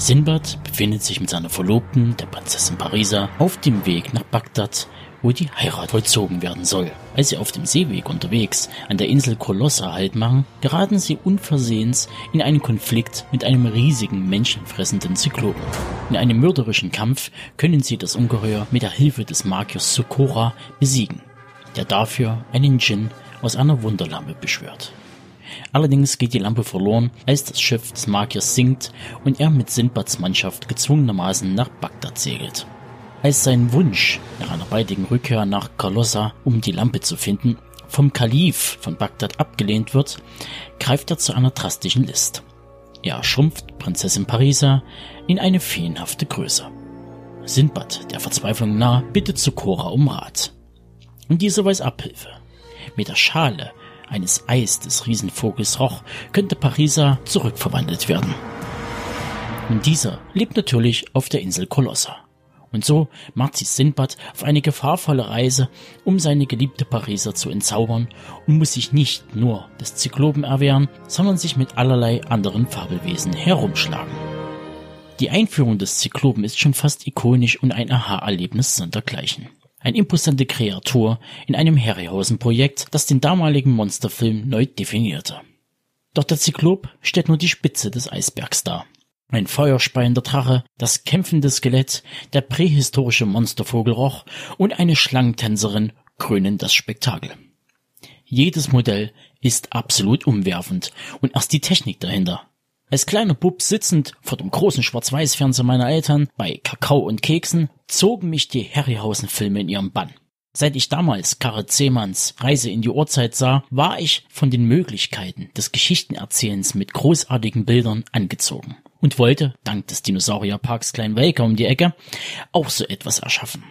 Sinbad befindet sich mit seiner Verlobten, der Prinzessin Parisa, auf dem Weg nach Bagdad, wo die Heirat vollzogen werden soll. Als sie auf dem Seeweg unterwegs an der Insel Kolossa Halt machen, geraten sie unversehens in einen Konflikt mit einem riesigen menschenfressenden Zyklopen. In einem mörderischen Kampf können sie das Ungeheuer mit der Hilfe des Magiers Sokora besiegen, der dafür einen Djinn aus einer Wunderlampe beschwört. Allerdings geht die Lampe verloren, als das Schiff des Magiers sinkt und er mit Sindbads Mannschaft gezwungenermaßen nach Bagdad segelt. Als sein Wunsch nach einer baldigen Rückkehr nach Kalossa, um die Lampe zu finden, vom Kalif von Bagdad abgelehnt wird, greift er zu einer drastischen List. Er schrumpft Prinzessin Parisa in eine feenhafte Größe. Sindbad, der Verzweiflung nah, bittet Sokora um Rat. Und diese weiß Abhilfe. Mit der Schale eines Eis des Riesenvogels roch, könnte Parisa zurückverwandelt werden. Und dieser lebt natürlich auf der Insel Kolossa. Und so macht sich Sinbad auf eine gefahrvolle Reise, um seine geliebte Pariser zu entzaubern und muss sich nicht nur des Zyklopen erwehren, sondern sich mit allerlei anderen Fabelwesen herumschlagen. Die Einführung des Zyklopen ist schon fast ikonisch und ein Aha-Erlebnis sondergleichen. Ein imposante Kreatur in einem Harryhausen-Projekt, das den damaligen Monsterfilm neu definierte. Doch der Zyklop stellt nur die Spitze des Eisbergs dar. Ein feuerspeiender Drache, das kämpfende Skelett, der prähistorische Monstervogelroch und eine Schlangentänzerin krönen das Spektakel. Jedes Modell ist absolut umwerfend und erst die Technik dahinter. Als kleiner Bub sitzend vor dem großen Schwarz-Weiß-Fernseher meiner Eltern bei Kakao und Keksen zogen mich die Harryhausen-Filme in ihrem Bann. Seit ich damals Karre Zehmanns Reise in die Uhrzeit sah, war ich von den Möglichkeiten des Geschichtenerzählens mit großartigen Bildern angezogen und wollte, dank des Dinosaurierparks Klein Welker um die Ecke, auch so etwas erschaffen.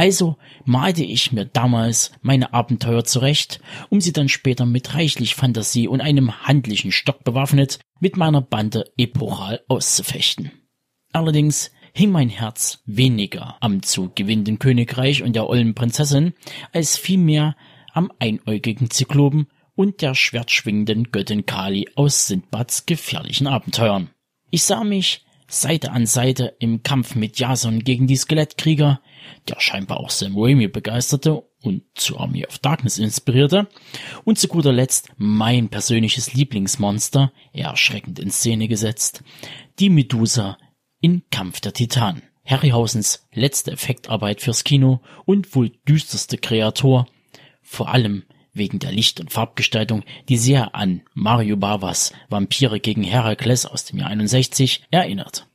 Also malte ich mir damals meine Abenteuer zurecht, um sie dann später mit reichlich Fantasie und einem handlichen Stock bewaffnet mit meiner Bande epochal auszufechten. Allerdings hing mein Herz weniger am zu gewinnenden Königreich und der ollen Prinzessin, als vielmehr am einäugigen Zyklopen und der schwertschwingenden Göttin Kali aus Sindbads gefährlichen Abenteuern. Ich sah mich Seite an Seite im Kampf mit Jason gegen die Skelettkrieger, der scheinbar auch Sam Raimi begeisterte und zu Army of Darkness inspirierte, und zu guter Letzt mein persönliches Lieblingsmonster, erschreckend in Szene gesetzt, die Medusa in Kampf der Titanen. Harryhausens letzte Effektarbeit fürs Kino und wohl düsterste Kreator, vor allem wegen der Licht- und Farbgestaltung, die sehr an Mario Bavas Vampire gegen Herakles aus dem Jahr 61 erinnert.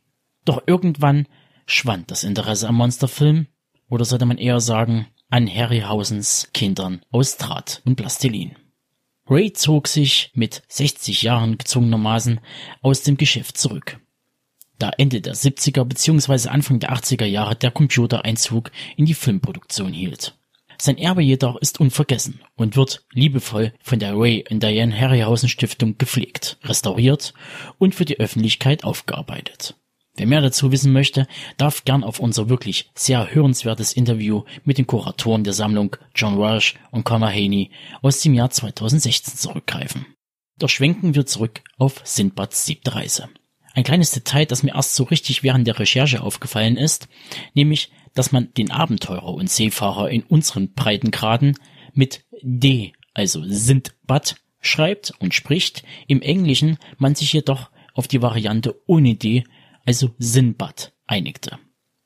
Doch irgendwann schwand das Interesse am Monsterfilm, oder sollte man eher sagen, an Harryhausens Kindern aus Draht und Plastilin. Ray zog sich mit 60 Jahren gezwungenermaßen aus dem Geschäft zurück. Da Ende der 70er bzw. Anfang der 80er Jahre der Computereinzug in die Filmproduktion hielt. Sein Erbe jedoch ist unvergessen und wird liebevoll von der Ray und Diane Harryhausen Stiftung gepflegt, restauriert und für die Öffentlichkeit aufgearbeitet. Wer mehr dazu wissen möchte, darf gern auf unser wirklich sehr hörenswertes Interview mit den Kuratoren der Sammlung John Walsh und Connor Haney aus dem Jahr 2016 zurückgreifen. Doch schwenken wir zurück auf Sindbads siebte Reise. Ein kleines Detail, das mir erst so richtig während der Recherche aufgefallen ist, nämlich, dass man den Abenteurer und Seefahrer in unseren Breitengraden mit D, also Sindbad, schreibt und spricht, im Englischen man sich jedoch auf die Variante ohne D also Sinbad, einigte.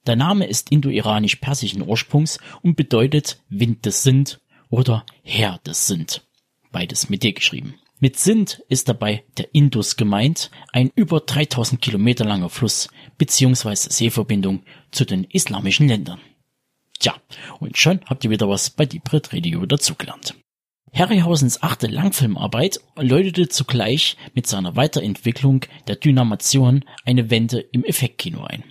Der Name ist indo-iranisch-persischen Ursprungs und bedeutet Wind des Sind oder Herr des Sind. Beides mit D geschrieben. Mit Sind ist dabei der Indus gemeint, ein über 3000 Kilometer langer Fluss beziehungsweise Seeverbindung zu den islamischen Ländern. Tja, und schon habt ihr wieder was bei Deep Red Radio dazugelernt. Harryhausens achte Langfilmarbeit läutete zugleich mit seiner Weiterentwicklung der Dynamation eine Wende im Effektkino ein.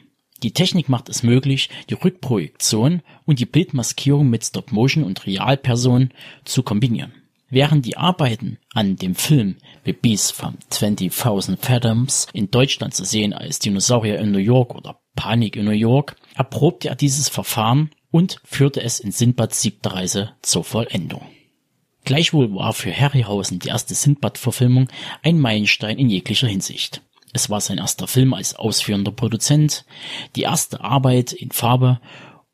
Die Technik macht es möglich, die Rückprojektion und die Bildmaskierung mit Stop-Motion und Realpersonen zu kombinieren. Während die Arbeiten an dem Film The Beast from 20.000 Fathoms in Deutschland zu sehen als Dinosaurier in New York oder Panik in New York, erprobte er dieses Verfahren und führte es in Sindbads siebter Reise zur Vollendung. Gleichwohl war für Harryhausen die erste Sindbad-Verfilmung ein Meilenstein in jeglicher Hinsicht. Es war sein erster Film als ausführender Produzent, die erste Arbeit in Farbe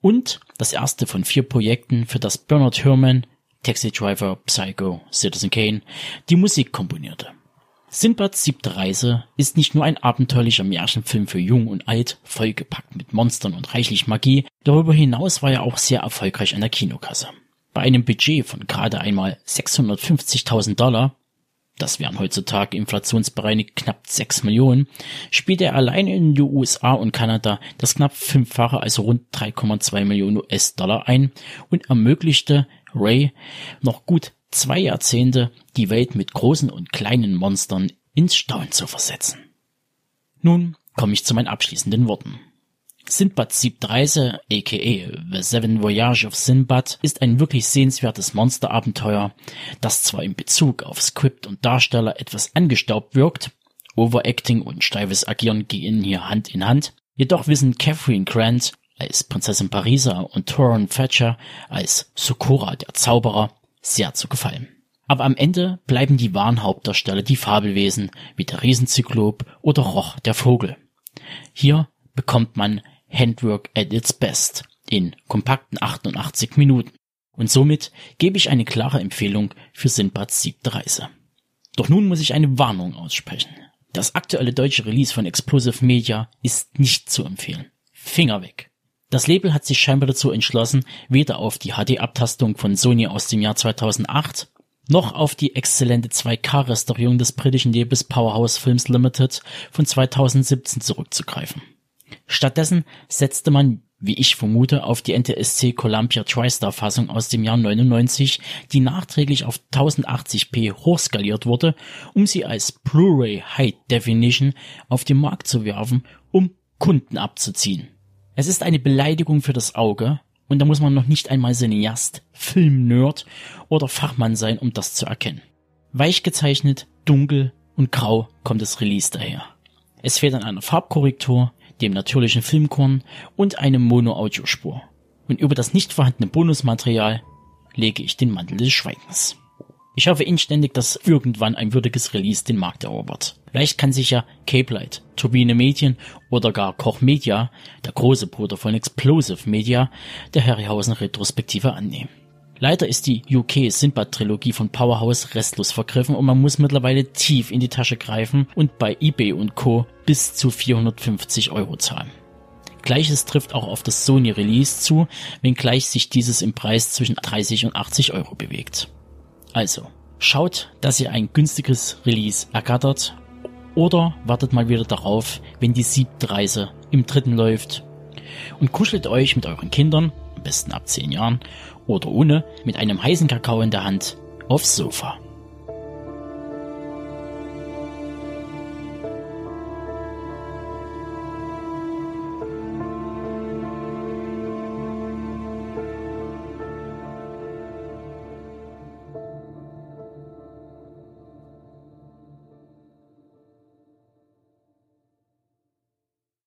und das erste von vier Projekten, für das Bernard Herrmann, Taxi Driver, Psycho, Citizen Kane, die Musik komponierte. Sinbads siebte Reise ist nicht nur ein abenteuerlicher Märchenfilm für Jung und Alt, vollgepackt mit Monstern und reichlich Magie, darüber hinaus war er auch sehr erfolgreich an der Kinokasse. Bei einem Budget von gerade einmal 650.000 Dollar, das wären heutzutage inflationsbereinigt knapp 6 Millionen, spielte er allein in den USA und Kanada das knapp fünffache, also rund 3,2 Millionen US-Dollar ein und ermöglichte Ray noch gut zwei Jahrzehnte die Welt mit großen und kleinen Monstern ins Staunen zu versetzen. Nun komme ich zu meinen abschließenden Worten. Sinbads siebte Reise, aka The Seven Voyage of Sinbad, ist ein wirklich sehenswertes Monsterabenteuer, das zwar in Bezug auf Skript und Darsteller etwas angestaubt wirkt, Overacting und steifes Agieren gehen hier Hand in Hand, jedoch wissen Catherine Grant als Prinzessin Parisa und Toron Thatcher als Sokora der Zauberer sehr zu gefallen. Aber am Ende bleiben die wahren Hauptdarsteller die Fabelwesen wie der Riesenzyklop oder Roch der Vogel. Hier bekommt man Handwork at its best in kompakten 88 Minuten. Und somit gebe ich eine klare Empfehlung für Sinbads siebte Reise. Doch nun muss ich eine Warnung aussprechen. Das aktuelle deutsche Release von Explosive Media ist nicht zu empfehlen. Finger weg. Das Label hat sich scheinbar dazu entschlossen, weder auf die HD-Abtastung von Sony aus dem Jahr 2008 noch auf die exzellente 2K-Restaurierung des britischen Labels Powerhouse Films Limited von 2017 zurückzugreifen. Stattdessen setzte man, wie ich vermute, auf die NTSC Columbia TriStar Fassung aus dem Jahr 99, die nachträglich auf 1080p hochskaliert wurde, um sie als Blu-ray High Definition auf den Markt zu werfen, um Kunden abzuziehen. Es ist eine Beleidigung für das Auge, und da muss man noch nicht einmal Cineast, Filmnerd oder Fachmann sein, um das zu erkennen. Weich gezeichnet, dunkel und grau kommt das Release daher. Es fehlt an einer Farbkorrektur, dem natürlichen Filmkorn und einem Mono-Audiospur. Und über das nicht vorhandene Bonusmaterial lege ich den Mantel des Schweigens. Ich hoffe inständig, dass irgendwann ein würdiges Release den Markt erobert. Vielleicht kann sich ja Cape Light, Turbine Medien oder gar Koch Media, der große Bruder von Explosive Media, der Harryhausen Retrospektive annehmen. Leider ist die UK Sinbad Trilogie von Powerhouse restlos vergriffen und man muss mittlerweile tief in die Tasche greifen und bei eBay und Co. bis zu 450 Euro zahlen. Gleiches trifft auch auf das Sony Release zu, wenngleich sich dieses im Preis zwischen 30 und 80 Euro bewegt. Also, schaut, dass ihr ein günstiges Release ergattert oder wartet mal wieder darauf, wenn die siebte Reise im dritten läuft und kuschelt euch mit euren Kindern, am besten ab 10 Jahren oder ohne, mit einem heißen Kakao in der Hand aufs Sofa.